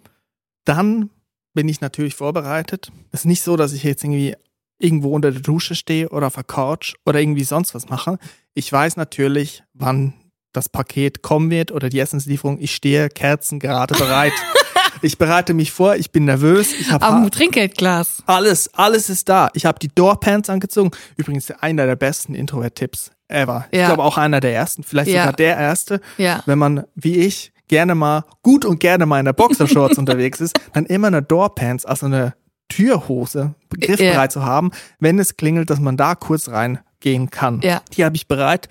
dann bin ich natürlich vorbereitet. Es ist nicht so, dass ich jetzt irgendwie irgendwo unter der Dusche stehe oder auf der Couch oder irgendwie sonst was mache. Ich weiß natürlich, wann das Paket kommen wird oder die Essenslieferung. Ich stehe Kerzen gerade bereit. ich bereite mich vor, ich bin nervös. Ich habe Am Trinkgeldglas. alles, alles ist da. Ich habe die Doorpants angezogen. Übrigens einer der besten Introvert-Tipps ever. Ich Ja. glaube auch einer der ersten, vielleicht Ja. sogar der erste. Ja. Wenn man, wie ich, gerne mal, gut und gerne mal in der Boxershorts unterwegs ist, dann immer eine Doorpants, also eine Türhose, griffbereit zu haben, wenn es klingelt, dass man da kurz reingehen kann. Ja. Die habe ich bereit.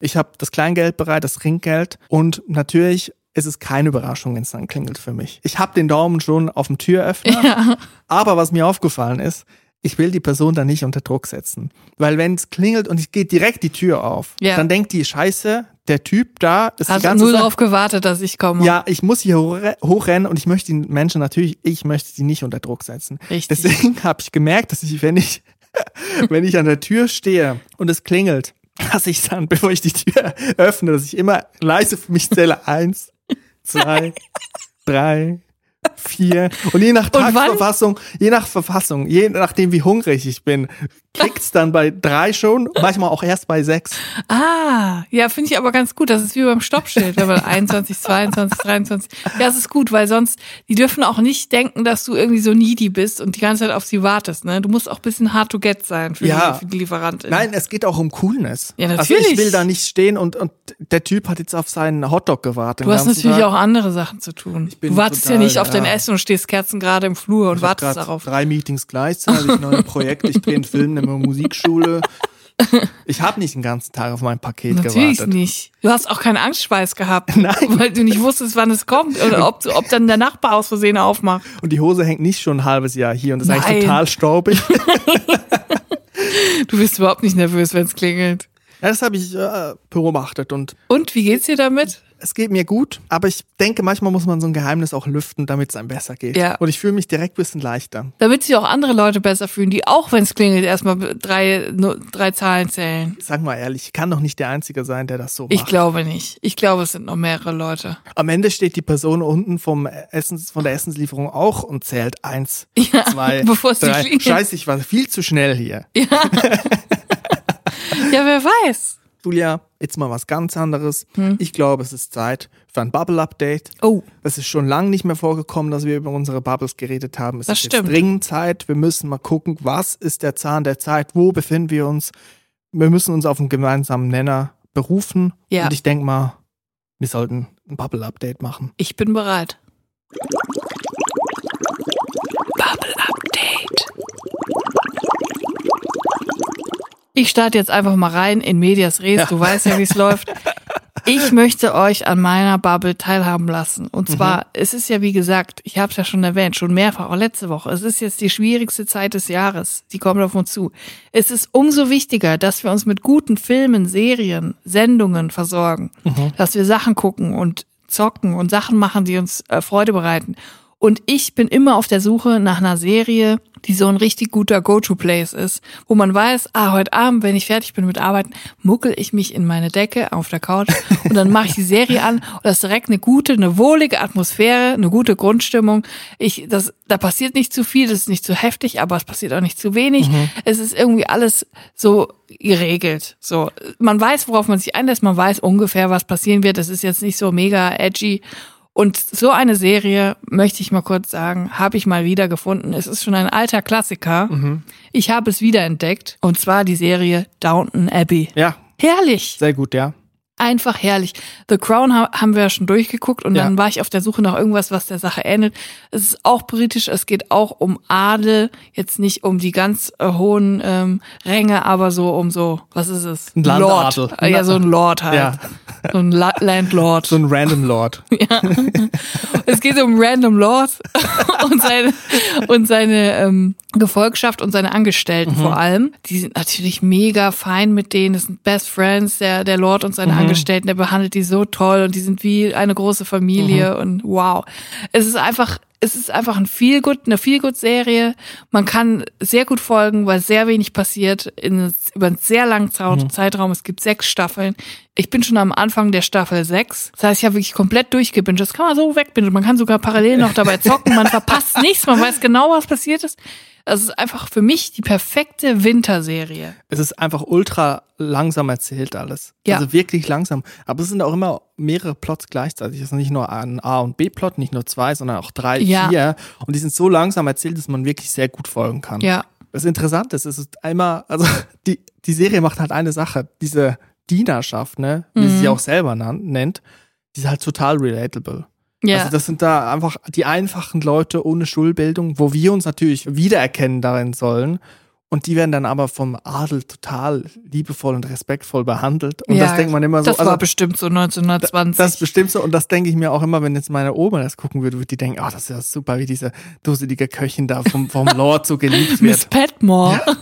Ich habe das Kleingeld bereit, das Trinkgeld und natürlich ist es keine Überraschung, wenn es dann klingelt für mich. Ich habe den Daumen schon auf dem Türöffner, Ja. aber was mir aufgefallen ist, ich will die Person da nicht unter Druck setzen. Weil wenn es klingelt und es geht direkt die Tür auf, Ja. dann denkt die Scheiße, der Typ da ist die Hast ganze nur Zeit. darauf gewartet, dass ich komme. Ja, ich muss hier hochre- hochrennen und ich möchte die Menschen natürlich, ich möchte sie nicht unter Druck setzen. Richtig. Deswegen habe ich gemerkt, dass ich, wenn ich, wenn ich an der Tür stehe und es klingelt, dass ich dann, bevor ich die Tür öffne, dass ich immer leise für mich zähle. Eins, zwei, drei, vier. Und je nach wann? Tagesverfassung, je nach Verfassung, je nachdem wie hungrig ich bin, klickt's dann bei drei schon, manchmal auch erst bei sechs. Ah, ja, finde ich aber ganz gut. Das ist wie beim Stoppschild, wenn man 21, 22, 23. Ja, es ist gut, weil sonst, die dürfen auch nicht denken, dass du irgendwie so needy bist und die ganze Zeit auf sie wartest, ne? Du musst auch ein bisschen hard to get sein für, Ja. die, für die Lieferantin. Nein, es geht auch um Coolness. Ja, Also ich natürlich. will da nicht stehen und, und der Typ hat jetzt auf seinen Hotdog gewartet. Du hast natürlich Tag. auch andere Sachen zu tun. Du wartest ja nicht auf ja. dein Essen und stehst Kerzen gerade im Flur und Ich wartest darauf. drei Meetings gleichzeitig, neue Projekte, ich drehe einen Film in der Musikschule. Ich habe nicht den ganzen Tag auf mein Paket Natürlich gewartet. nicht. Du hast auch keinen Angstschweiß gehabt, Nein. weil du nicht wusstest, wann es kommt oder ob, ob dann der Nachbar aus Versehen aufmacht. Und die Hose hängt nicht schon ein halbes Jahr hier und ist Nein. eigentlich total staubig. Du bist überhaupt nicht nervös, wenn es klingelt. Ja, das habe ich äh, beobachtet und Und wie geht's dir damit? Es geht mir gut, aber ich denke, manchmal muss man so ein Geheimnis auch lüften, damit es einem besser geht. Ja. Und ich fühle mich direkt ein bisschen leichter. Damit sich auch andere Leute besser fühlen, die auch, wenn es klingelt, erstmal drei, drei Zahlen zählen. Sag mal ehrlich, ich kann doch nicht der Einzige sein, der das so Ich macht. glaube nicht. Ich glaube, es sind noch mehrere Leute. Am Ende steht die Person unten vom Essens, von der Essenslieferung auch und zählt eins, Ja, zwei, bevor es drei. Scheiße, ich war viel zu schnell hier. Ja. Julia, jetzt mal was ganz anderes. Hm. Ich glaube, es ist Zeit für ein Bubble-Update. Oh, Es ist schon lange nicht mehr vorgekommen, dass wir über unsere Bubbles geredet haben. Es Das ist stimmt. dringend Zeit. Wir müssen mal gucken, was ist der Zahn der Zeit? Wo befinden wir uns? Wir müssen uns auf einen gemeinsamen Nenner berufen. Ja. Und ich denke mal, wir sollten ein Bubble-Update machen. ich bin bereit. Bubble Update. Ich starte jetzt einfach mal rein in Medias Res. Du weißt ja, wie es läuft. Ich möchte euch an meiner Bubble teilhaben lassen. Und zwar, es ist ja wie gesagt, ich habe es ja schon erwähnt, schon mehrfach, auch letzte Woche. Es ist jetzt die schwierigste Zeit des Jahres. Die kommt auf uns zu. Es ist umso wichtiger, dass wir uns mit guten Filmen, Serien, Sendungen versorgen. Dass wir Sachen gucken und zocken und Sachen machen, die uns äh, Freude bereiten. Und ich bin immer auf der Suche nach einer Serie, die so ein richtig guter Go-To-Place ist, wo man weiß, ah, heute Abend, wenn ich fertig bin mit Arbeiten, muckel ich mich in meine Decke auf der Couch und dann mache ich die Serie an und das ist direkt eine gute, eine wohlige Atmosphäre, eine gute Grundstimmung. Ich, das, da passiert nicht zu viel, das ist nicht zu heftig, aber es passiert auch nicht zu wenig. Es ist irgendwie alles so geregelt. So, man weiß, worauf man sich einlässt, man weiß ungefähr, was passieren wird. Das ist jetzt nicht so mega edgy. Und so eine Serie, möchte ich mal kurz sagen, habe ich mal wieder gefunden. Es ist schon ein alter Klassiker. Ich habe es wiederentdeckt. Und zwar die Serie Downton Abbey. Ja, Herrlich. sehr gut, ja. Einfach herrlich. The Crown ha haben wir ja schon durchgeguckt und Ja. dann war ich auf der Suche nach irgendwas, was der Sache ähnelt. Es ist auch britisch, es geht auch um Adel, jetzt nicht um die ganz äh, hohen ähm, Ränge, aber so um so, was ist es? Ein Landadel. Lord. Äh, Ja, so ein Lord halt. Ja. So ein La Landlord. So ein Random Lord. Es geht um Random Lord und seine, und seine ähm, Gefolgschaft und seine Angestellten vor allem. Die sind natürlich mega fein mit denen. Das sind Best Friends, der, der Lord und seine Angestellten. Der behandelt die so toll und die sind wie eine große Familie und wow. Es ist einfach, es ist einfach ein viel gut, eine viel gut Serie. Man kann sehr gut folgen, weil sehr wenig passiert in, über einen sehr langen Zau- Zeitraum. Es gibt sechs Staffeln. Ich bin schon am Anfang der Staffel sechs. Das heißt, ich habe wirklich komplett durchgebinged. Das kann man so wegbingen. Man kann sogar parallel noch dabei zocken. Man verpasst nichts. Man weiß genau, was passiert ist. Das ist einfach für mich die perfekte Winterserie. Es ist einfach ultra langsam erzählt alles. Ja. Also wirklich langsam. Aber es sind auch immer mehrere Plots gleichzeitig. Es ist nicht nur ein A- und B-Plot, nicht nur zwei, sondern auch drei, Ja. vier. Und die sind so langsam erzählt, dass man wirklich sehr gut folgen kann. Ja. Das Interessante ist, es ist einmal, also die, die Serie macht halt eine Sache. Diese Dienerschaft, ne, wie sie Mhm. sich auch selber nennt, die ist halt total relatable. Ja. Also das sind da einfach die einfachen Leute ohne Schulbildung, wo wir uns natürlich wiedererkennen darin sollen. Und die werden dann aber vom Adel total liebevoll und respektvoll behandelt. Und ja, das denkt man immer so. Das also, war bestimmt so 1920. das ist bestimmt so. Und das denke ich mir auch immer, wenn jetzt meine Oma das gucken würde, würde die denken, oh, das ist ja super, wie diese dusselige Köchin da vom, vom Lord so geliebt Miss wird. Petmore. Ja.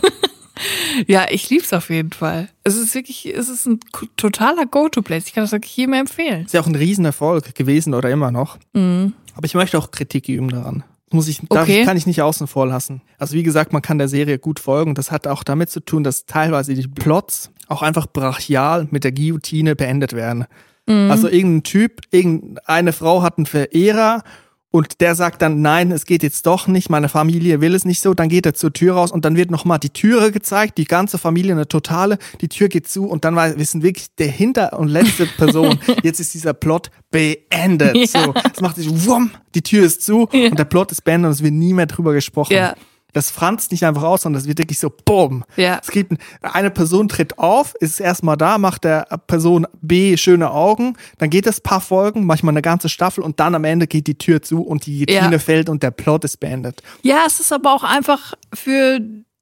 Ich lieb's auf jeden Fall. Es ist wirklich, es ist ein totaler Go-To-Place. Ich kann das wirklich jedem empfehlen. Ist ja auch ein Riesenerfolg gewesen oder immer noch. Mhm. Aber ich möchte auch Kritik üben daran. Muss ich, Okay. kann ich nicht außen vor lassen. Also wie gesagt, man kann der Serie gut folgen. Das hat auch damit zu tun, dass teilweise die Plots auch einfach brachial mit der Guillotine beendet werden. Also irgendein Typ, irgendeine Frau hat einen Verehrer und der sagt dann, nein, es geht jetzt doch nicht, meine Familie will es nicht so, dann geht er zur Tür raus und dann wird nochmal die Türe gezeigt, die ganze Familie eine totale, die Tür geht zu und dann wissen wirklich der hinter und letzte Person, jetzt ist dieser Plot beendet. Ja. So, es macht sich wumm, die Tür ist zu Ja. und der Plot ist beendet und es wird nie mehr drüber gesprochen. Ja. Das franzt nicht einfach aus, sondern es wird wirklich so bumm. Ja. Es gibt ein- eine Person tritt auf, ist erstmal da, macht der Person B schöne Augen, dann geht es paar Folgen, manchmal eine ganze Staffel und dann am Ende geht die Tür zu und die Guillotine Ja. fällt und der Plot ist beendet. Ja, es ist aber auch einfach für,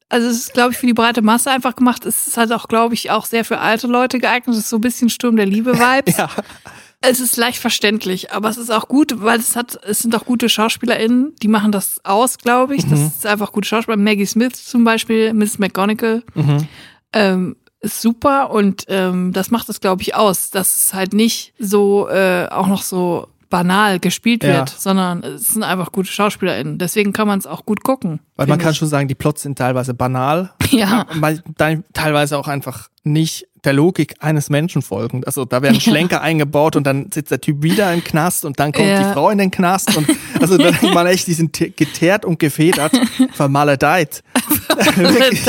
also es ist, glaube ich, für die breite Masse einfach gemacht. Es ist halt auch, glaube ich, auch sehr für alte Leute geeignet. Es ist so ein bisschen Sturm der Liebe-Vibes. Ja. Es ist leicht verständlich, aber es ist auch gut, weil es hat, es sind auch gute SchauspielerInnen, die machen das aus, glaube ich. Das ist einfach gute Schauspieler. Maggie Smith zum Beispiel, Miss McGonagall, ähm, ist super und ähm, das macht es, glaube ich, aus, dass es halt nicht so äh, auch noch so banal gespielt Ja. wird, sondern es sind einfach gute SchauspielerInnen. Deswegen kann man es auch gut gucken. Weil man kann ich. schon sagen, die Plots sind teilweise banal, Ja. weil teilweise auch einfach nicht der Logik eines Menschen folgen. Also da werden Schlenker eingebaut und dann sitzt der Typ wieder im Knast und dann kommt Ja. die Frau in den Knast und also da denkt man echt, die sind te- geteert und gefedert, vermaledeit. Wirklich.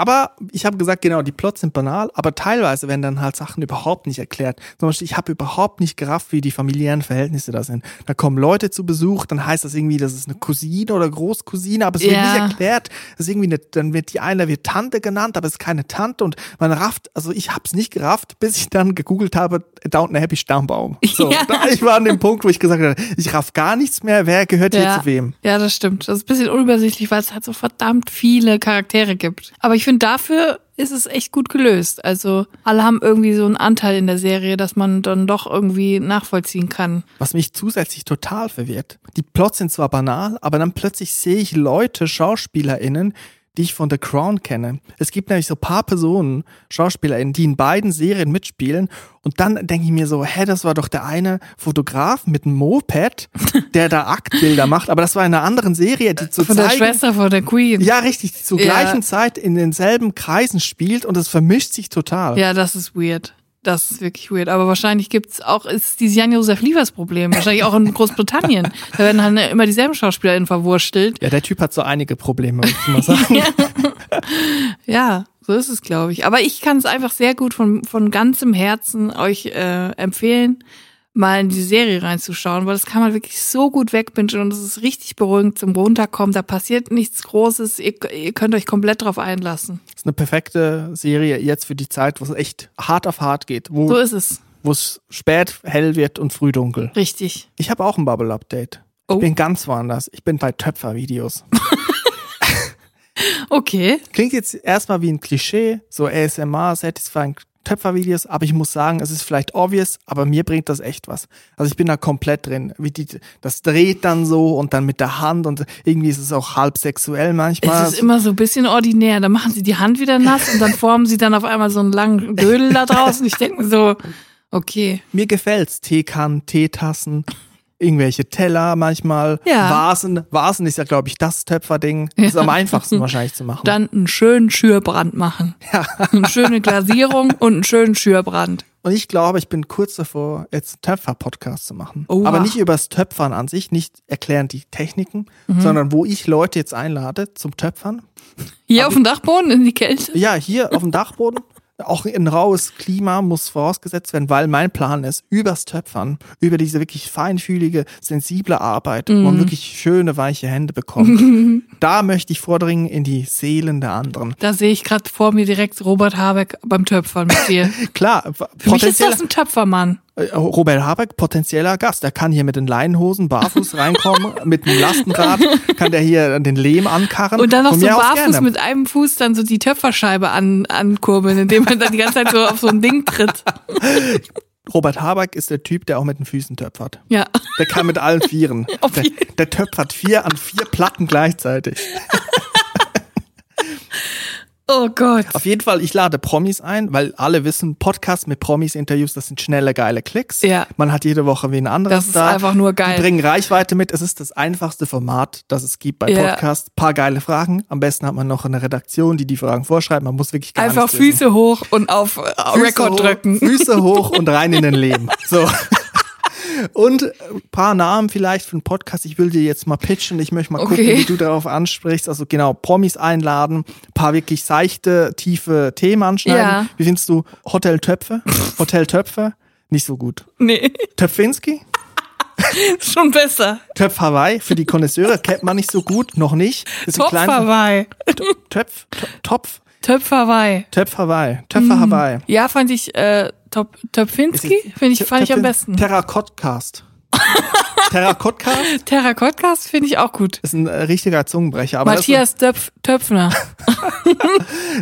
Aber ich habe gesagt, genau, die Plots sind banal, aber teilweise werden dann halt Sachen überhaupt nicht erklärt. Zum Beispiel, ich habe überhaupt nicht gerafft, wie die familiären Verhältnisse da sind. Da kommen Leute zu Besuch, dann heißt das irgendwie, das ist eine Cousine oder Großcousine, aber es wird Ja. nicht erklärt. Das ist irgendwie eine, dann wird die eine wird Tante genannt, aber es ist keine Tante und man rafft, also ich habe es nicht gerafft, bis ich dann gegoogelt habe, Downton Happy Stammbaum. So, Ja. da, ich war an dem Punkt, wo ich gesagt habe, ich raff gar nichts mehr, wer gehört hier zu wem? Ja, das stimmt. Das ist ein bisschen unübersichtlich, weil es halt so verdammt viele Charaktere gibt. Aber ich finde, dafür ist es echt gut gelöst. Also alle haben irgendwie so einen Anteil in der Serie, dass man dann doch irgendwie nachvollziehen kann. Was mich zusätzlich total verwirrt. Die Plots sind zwar banal, aber dann plötzlich sehe ich Leute, SchauspielerInnen, die ich von The Crown kenne. Es gibt nämlich so paar Personen, SchauspielerInnen, die in beiden Serien mitspielen. Und dann denke ich mir so, hä, das war doch der eine Fotograf mit einem Moped, der da Aktbilder macht. Aber das war in einer anderen Serie, die zu Von der zeigen, Schwester von der Queen. ja, richtig, die zur Ja. gleichen Zeit in denselben Kreisen spielt und es vermischt sich total. Ja, das ist weird. Das ist wirklich weird. Aber wahrscheinlich gibt's auch, ist dieses Jan-Josef Liefers-Problem. Wahrscheinlich auch in Großbritannien. Da werden halt immer dieselben SchauspielerInnen verwurstelt. Ja, der Typ hat so einige Probleme, muss ich mal sagen. Ja, so ist es, glaube ich. Aber ich kann es einfach sehr gut von, von ganzem Herzen euch äh, empfehlen, mal in die Serie reinzuschauen, weil das kann man wirklich so gut wegbingen und es ist richtig beruhigend zum Runterkommen. Da passiert nichts Großes. Ihr, ihr könnt euch komplett drauf einlassen. ist eine perfekte Serie jetzt für die Zeit, wo es echt hart auf hart geht, wo, So ist es. wo es spät hell wird und früh dunkel. Richtig. Ich habe auch ein Bubble-Update. Oh. Ich bin ganz woanders. Ich bin bei Töpfer-Videos. Okay. Klingt jetzt erstmal wie ein Klischee, so ASMR, Satisfying Töpfer-Videos, aber ich muss sagen, es ist vielleicht obvious, aber mir bringt das echt was. Also ich bin da komplett drin. Wie die, das dreht dann so und dann mit der Hand und irgendwie ist es auch halb sexuell manchmal. Es ist immer so ein bisschen ordinär. Da machen sie die Hand wieder nass und dann formen sie dann auf einmal so einen langen Dödel da draußen. Ich denke mir so, okay. Mir gefällt's. Teekannen, Teetassen, irgendwelche Teller manchmal, Ja. Vasen. Vasen ist ja, glaube ich, das Töpferding. Das ist am einfachsten wahrscheinlich zu machen. Dann einen schönen Schürbrand machen. Ja. Eine schöne Glasierung und einen schönen Schürbrand. Und ich glaube, ich bin kurz davor, jetzt einen Töpfer-Podcast zu machen. Oha. Aber nicht übers Töpfern an sich, nicht erklären die Techniken, Mhm. sondern wo ich Leute jetzt einlade zum Töpfern. Hier auf dem Dachboden in die Kälte. Ja, hier auf dem Dachboden. Auch ein raues Klima muss vorausgesetzt werden, weil mein Plan ist, übers Töpfern, über diese wirklich feinfühlige, sensible Arbeit, wo Mhm. man wirklich schöne, weiche Hände bekommt. da möchte ich vordringen in die Seelen der anderen. Da sehe ich gerade vor mir direkt Robert Habeck beim Töpfern mit dir. Klar, Für mich ist das ein Töpfermann. Äh, Robert Habeck, potenzieller Gast. Der kann hier mit den Leinenhosen barfuß reinkommen, mit einem Lastenrad kann der hier den Lehm ankarren. Und dann noch so barfuß gerne. mit einem Fuß dann so die Töpferscheibe an, ankurbeln, indem man dann die ganze Zeit so auf so ein Ding tritt. Robert Habeck ist der Typ, der auch mit den Füßen töpfert. Ja. Der kann mit allen Vieren. Der, der töpfert vier an vier Platten gleichzeitig. Oh Gott. Auf jeden Fall, ich lade Promis ein, weil alle wissen, Podcasts mit Promis, Interviews, das sind schnelle, geile Klicks. Ja. Man hat jede Woche wen anderes Das ist da. einfach nur geil. Die bringen Reichweite mit. Es ist das einfachste Format, das es gibt bei Ja. Podcasts. Paar geile Fragen. Am besten hat man noch eine Redaktion, die die Fragen vorschreibt. Man muss wirklich gar Einfach. Füße hoch und auf Füße hoch, drücken. Füße hoch und rein in den Leben. So. Und ein paar Namen vielleicht für einen Podcast. Ich will dir jetzt mal pitchen. Ich möchte mal Okay. gucken, wie du darauf ansprichst. Also genau, Promis einladen, ein paar wirklich seichte, tiefe Themen anschneiden. Ja. Wie findest du Hotel Töpfe? Hotel Töpfe? Nicht so gut. Nee, Töpfinski? schon besser. Töpf Hawaii für die Konnoisseure kennt man nicht so gut, noch nicht. Ist Topf Hawaii. Töpf, Tö- Topf, Töpf Hawaii. Töpf Hawaii, Töpfer Hawaii. Ja, fand ich, äh, Top, Topfinski, finde ich, fand ich am besten. Terrakottcast. Terrakottcast Terrakottcast finde ich auch gut. ist ein äh, richtiger Zungenbrecher. Aber Matthias Töpf, Töpfner.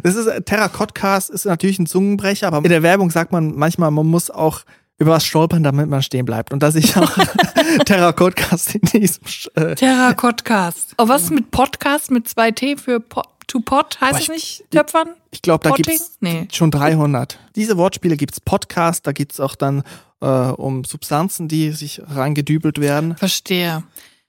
Das ist, das ist Terrakottcast ist natürlich ein Zungenbrecher, aber in der Werbung sagt man manchmal, man muss auch über was stolpern, damit man stehen bleibt. Und dass ich auch Terrakottcast in diesem äh, Terrakottcast. Oh, was ist mit Podcast mit zwei T für po to pot? Heißt es ich- nicht Töpfern? Ich glaube, da Potting? gibt's Nee. schon 300. Diese Wortspiele gibt's Podcast, da gibt's auch dann äh, um Substanzen, die sich reingedübelt werden. Verstehe.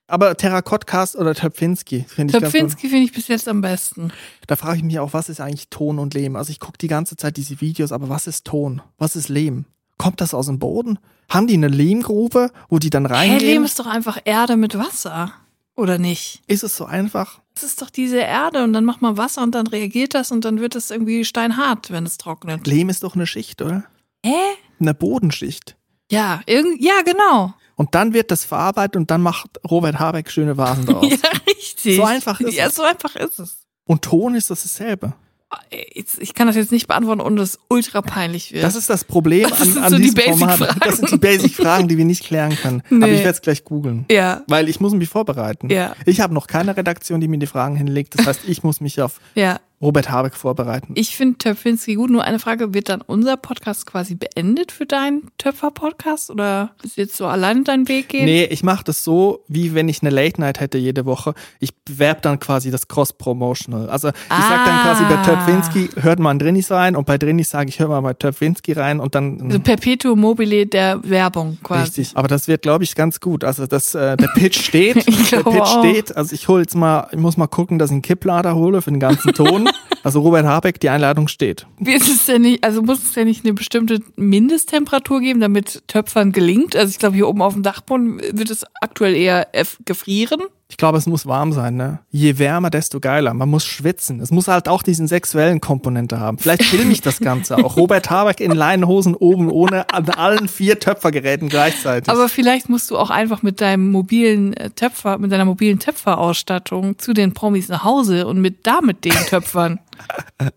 Aber Terrakottcast oder Töpfinski finde ich Töpfinski finde ich bis jetzt am besten. Da frage ich mich auch, was ist eigentlich Ton und Lehm? Also ich gucke die ganze Zeit diese Videos, aber was ist Ton? Was ist Lehm? Kommt das aus dem Boden? Haben die eine Lehmgrube, wo die dann Hä, reingehen? Lehm ist doch einfach Erde mit Wasser. Oder nicht? ist es so einfach? Das ist doch diese Erde und dann macht man Wasser und dann reagiert das und dann wird es irgendwie steinhart, wenn es trocknet. Lehm ist doch eine Schicht, oder? Hä? Eine Bodenschicht. Ja, irgend, ja, genau. Und dann wird das verarbeitet und dann macht Robert Habeck schöne Vasen draus. Ja, richtig. So einfach ist Ja, es. so einfach ist es. Und Ton ist das dasselbe. Ich kann das jetzt nicht beantworten, ohne dass es ultra peinlich wird. Das ist das Problem Das an, an so die diesem Basic-Fragen. Format. Das sind die Basic-Fragen, die wir nicht klären können. Aber Nee. ich werde es gleich googeln. ja, Weil ich muss mich vorbereiten. Ja. Ich habe noch keine Redaktion, die mir die Fragen hinlegt. Das heißt, ich muss mich auf ja. Robert Habeck vorbereiten. Ich finde Töpfinski gut. Nur eine Frage, wird dann unser Podcast quasi beendet für deinen Töpfer-Podcast? Oder willst du jetzt so alleine deinen Weg gehen? Nee, ich mache das so, wie wenn ich eine Late Night hätte jede Woche. Ich bewerbe dann quasi das Cross-Promotional. Also ich sag dann quasi bei Ah. Töpfinski, hört mal in Drinis rein und bei Drinis sage ich, hör mal bei Töpfinski rein und dann Also Perpetuum mobile der Werbung quasi. Richtig, aber das wird, glaube ich, ganz gut. Also das, äh, der Pitch steht, Ich der Pitch auch. steht. Also ich hole jetzt mal, ich muss mal gucken, dass ich einen Kipplader hole für den ganzen Ton. Also Robert Habeck, die Einladung steht. Wird es denn nicht, also muss es ja nicht eine bestimmte Mindesttemperatur geben, damit Töpfern gelingt? Also ich glaube, hier oben auf dem Dachboden wird es aktuell eher gefrieren. Ich glaube, es muss warm sein, ne? Je wärmer, desto geiler. Man muss schwitzen. Es muss halt auch diesen sexuellen Komponente haben. Vielleicht filme ich das Ganze auch. Robert Habeck in Leinenhosen oben ohne an allen vier Töpfergeräten gleichzeitig. Aber vielleicht musst du auch einfach mit deinem mobilen äh, Töpfer, mit deiner mobilen Töpferausstattung zu den Promis nach Hause und mit da mit den Töpfern.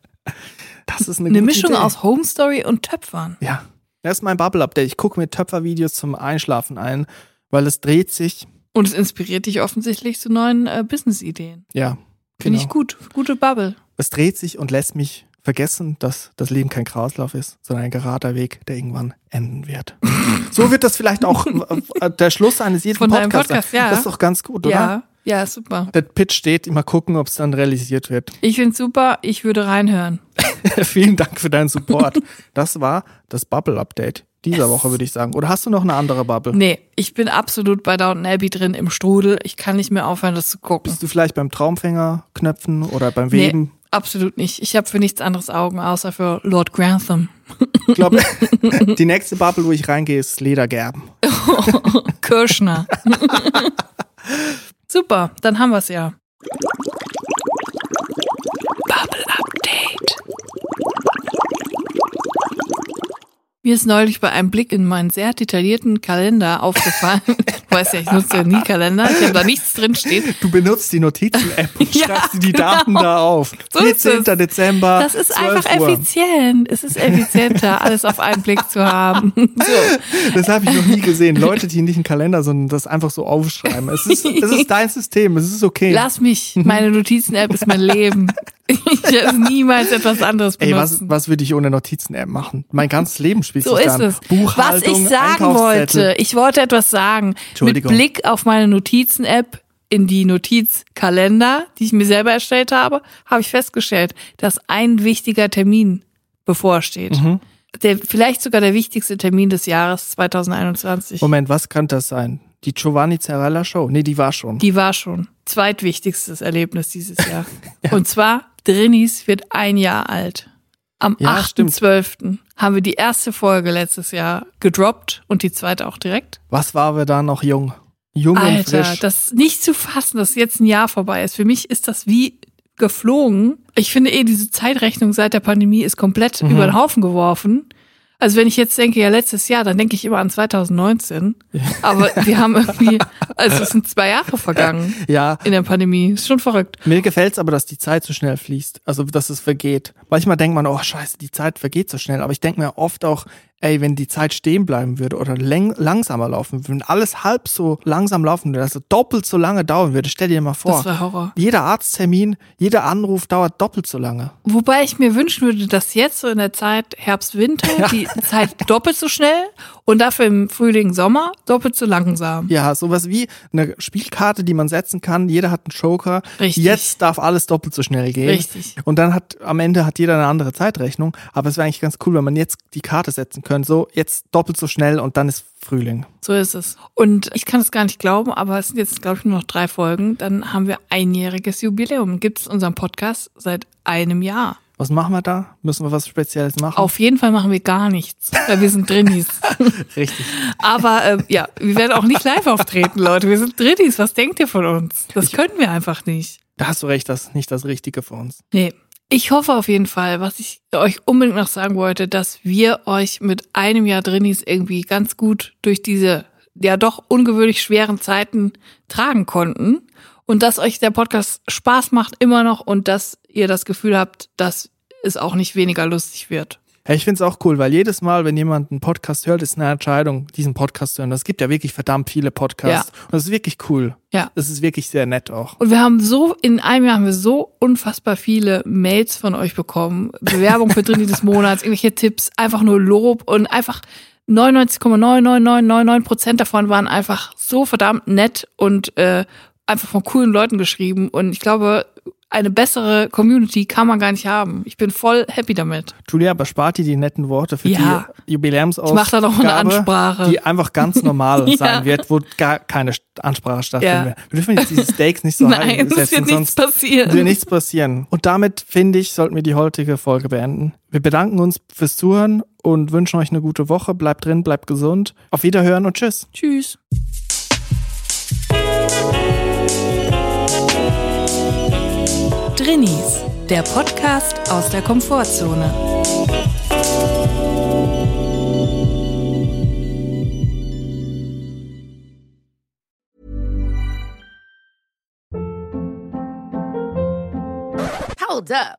das ist eine, Eine Mischung Idee. aus Home Story und Töpfern. Ja. Das ist mein Bubble-Update. Ich gucke mir Töpfervideos zum Einschlafen ein, weil es dreht sich. Und es inspiriert dich offensichtlich zu neuen äh, Business-Ideen. Ja. Finde genau. ich gut. Gute Bubble. Es dreht sich und lässt mich vergessen, dass das Leben kein Kreislauf ist, sondern ein gerader Weg, der irgendwann enden wird. so wird das vielleicht auch äh, der Schluss eines jeden Von Podcasts. Podcast, ja. Das ist doch ganz gut, oder? Ja, ja, super. Der Pitch steht, immer gucken, ob es dann realisiert wird. Ich finde super. Ich würde reinhören. Vielen Dank für deinen Support. Das war das Bubble-Update dieser Woche, würde ich sagen. Oder hast du noch eine andere Bubble? Nee, ich bin absolut bei Downton Abbey drin im Strudel. Ich kann nicht mehr aufhören, das zu gucken. Bist du vielleicht beim Traumfänger knöpfen oder beim Nee, Weben? absolut nicht. Ich habe für nichts anderes Augen, außer für Lord Grantham. Ich glaube, die nächste Bubble, wo ich reingehe, ist Ledergerben. Kirschner. Super, dann haben wir es ja. Bubble Update. Mir ist neulich bei einem Blick in meinen sehr detaillierten Kalender aufgefallen. Du weißt ja, ich nutze ja nie Kalender. Ich habe da nichts drin stehen. Du benutzt die Notizen-App und Ja, schreibst dir die Daten da auf. So ist 14. es. Dezember. Das ist 12 einfach Uhr. effizient. Es ist effizienter, alles auf einen Blick zu haben. So. Das habe ich noch nie gesehen. Leute, die nicht einen Kalender, sondern das einfach so aufschreiben. Es ist, es ist dein System, es ist okay. Lass mich. Meine Notizen-App ist mein Leben. Ich werde niemals etwas anderes Ey, benutzen. was, was würde ich ohne Notizen-App machen? Mein ganzes Leben spielt So sich ist dann. es. Was Buchhaltung, ich sagen wollte, ich wollte etwas sagen. Mit. Blick auf meine Notizen-App in die Notizkalender, die ich mir selber erstellt habe, habe ich festgestellt, dass ein wichtiger Termin bevorsteht. Mhm. Der, vielleicht sogar der wichtigste Termin des Jahres 2021. Moment, was kann das sein? Die Giovanni Zarella Show? Nee, die war schon. Die war schon zweitwichtigstes Erlebnis dieses Jahr. Und zwar, Drinis wird ein Jahr alt. Am Ja, stimmt. 8.12. haben wir die erste Folge letztes Jahr gedroppt und die zweite auch direkt. Was war wir da noch jung? Jung und Alter, frisch. das nicht zu fassen, dass jetzt ein Jahr vorbei ist. Für mich ist das wie geflogen. Ich finde eh, diese Zeitrechnung seit der Pandemie ist komplett Mhm. über den Haufen geworfen. Also wenn ich jetzt denke, ja, letztes Jahr, dann denke ich immer an 2019. Aber wir haben irgendwie, also es sind zwei Jahre vergangen ja, in der Pandemie. Ist schon verrückt. mir gefällt's aber, dass die Zeit so schnell fließt. Also, dass es vergeht. Manchmal denkt man, oh scheiße, die Zeit vergeht so schnell. Aber ich denke mir oft auch, ey, wenn die Zeit stehen bleiben würde oder langsamer laufen würde, wenn alles halb so langsam laufen würde, also doppelt so lange dauern würde, stell dir mal vor. Das war Horror. Jeder Arzttermin, jeder Anruf dauert doppelt so lange. Wobei ich mir wünschen würde, dass jetzt so in der Zeit Herbst, Winter die Zeit doppelt so schnell und dafür im Frühling, Sommer doppelt so langsam. Ja, sowas wie eine Spielkarte, die man setzen kann. Jeder hat einen Joker. Richtig. Jetzt darf alles doppelt so schnell gehen. Richtig. Und dann hat am Ende hat jeder eine andere Zeitrechnung. Aber es wäre eigentlich ganz cool, wenn man jetzt die Karte setzen könnte. So jetzt doppelt so schnell und dann ist Frühling. So ist es. Und ich kann es gar nicht glauben, aber es sind jetzt, glaube ich, nur noch drei Folgen. Dann haben wir einjähriges Jubiläum. Gibt es unseren Podcast seit einem Jahr. Was machen wir da? Müssen wir was Spezielles machen? Auf jeden Fall machen wir gar nichts, weil wir sind Drinnies. Richtig. Aber ähm, ja, wir werden auch nicht live auftreten, Leute. Wir sind Drinnies. Was denkt ihr von uns? Das können wir einfach nicht. Da hast du recht, das ist nicht das Richtige für uns. Nee. Ich hoffe auf jeden Fall, was ich euch unbedingt noch sagen wollte, dass wir euch mit einem Jahr Drinnies irgendwie ganz gut durch diese ja doch ungewöhnlich schweren Zeiten tragen konnten und dass euch der Podcast Spaß macht immer noch und dass ihr das Gefühl habt, dass es auch nicht weniger lustig wird. Hey, ich find's auch cool, weil jedes Mal, wenn jemand einen Podcast hört, ist eine Entscheidung, diesen Podcast zu hören. Es gibt ja wirklich verdammt viele Podcasts. Ja. Und das ist wirklich cool. Ja. Das ist wirklich sehr nett auch. Und wir haben so, in einem Jahr haben wir so unfassbar viele Mails von euch bekommen. Bewerbung für Drini des Monats, irgendwelche Tipps, einfach nur Lob und einfach 99,99999 Prozent davon waren einfach so verdammt nett und äh, einfach von coolen Leuten geschrieben. Und ich glaube, eine bessere Community kann man gar nicht haben. Ich bin voll happy damit. Julia, aber spart dir die netten Worte für Ja. die Jubiläumsausgabe. Ich mach da noch eine Ansprache. Die einfach ganz normal Ja. sein wird, wo gar keine Ansprache stattfinden Ja. wird. Wir dürfen jetzt diese Steaks nicht so Nein, es wird nichts passieren. wird nichts passieren. Und damit, finde ich, sollten wir die heutige Folge beenden. Wir bedanken uns fürs Zuhören und wünschen euch eine gute Woche. Bleibt drin, bleibt gesund. Auf Wiederhören und tschüss. Tschüss. Drinnies, der Podcast aus der Komfortzone. Hold up.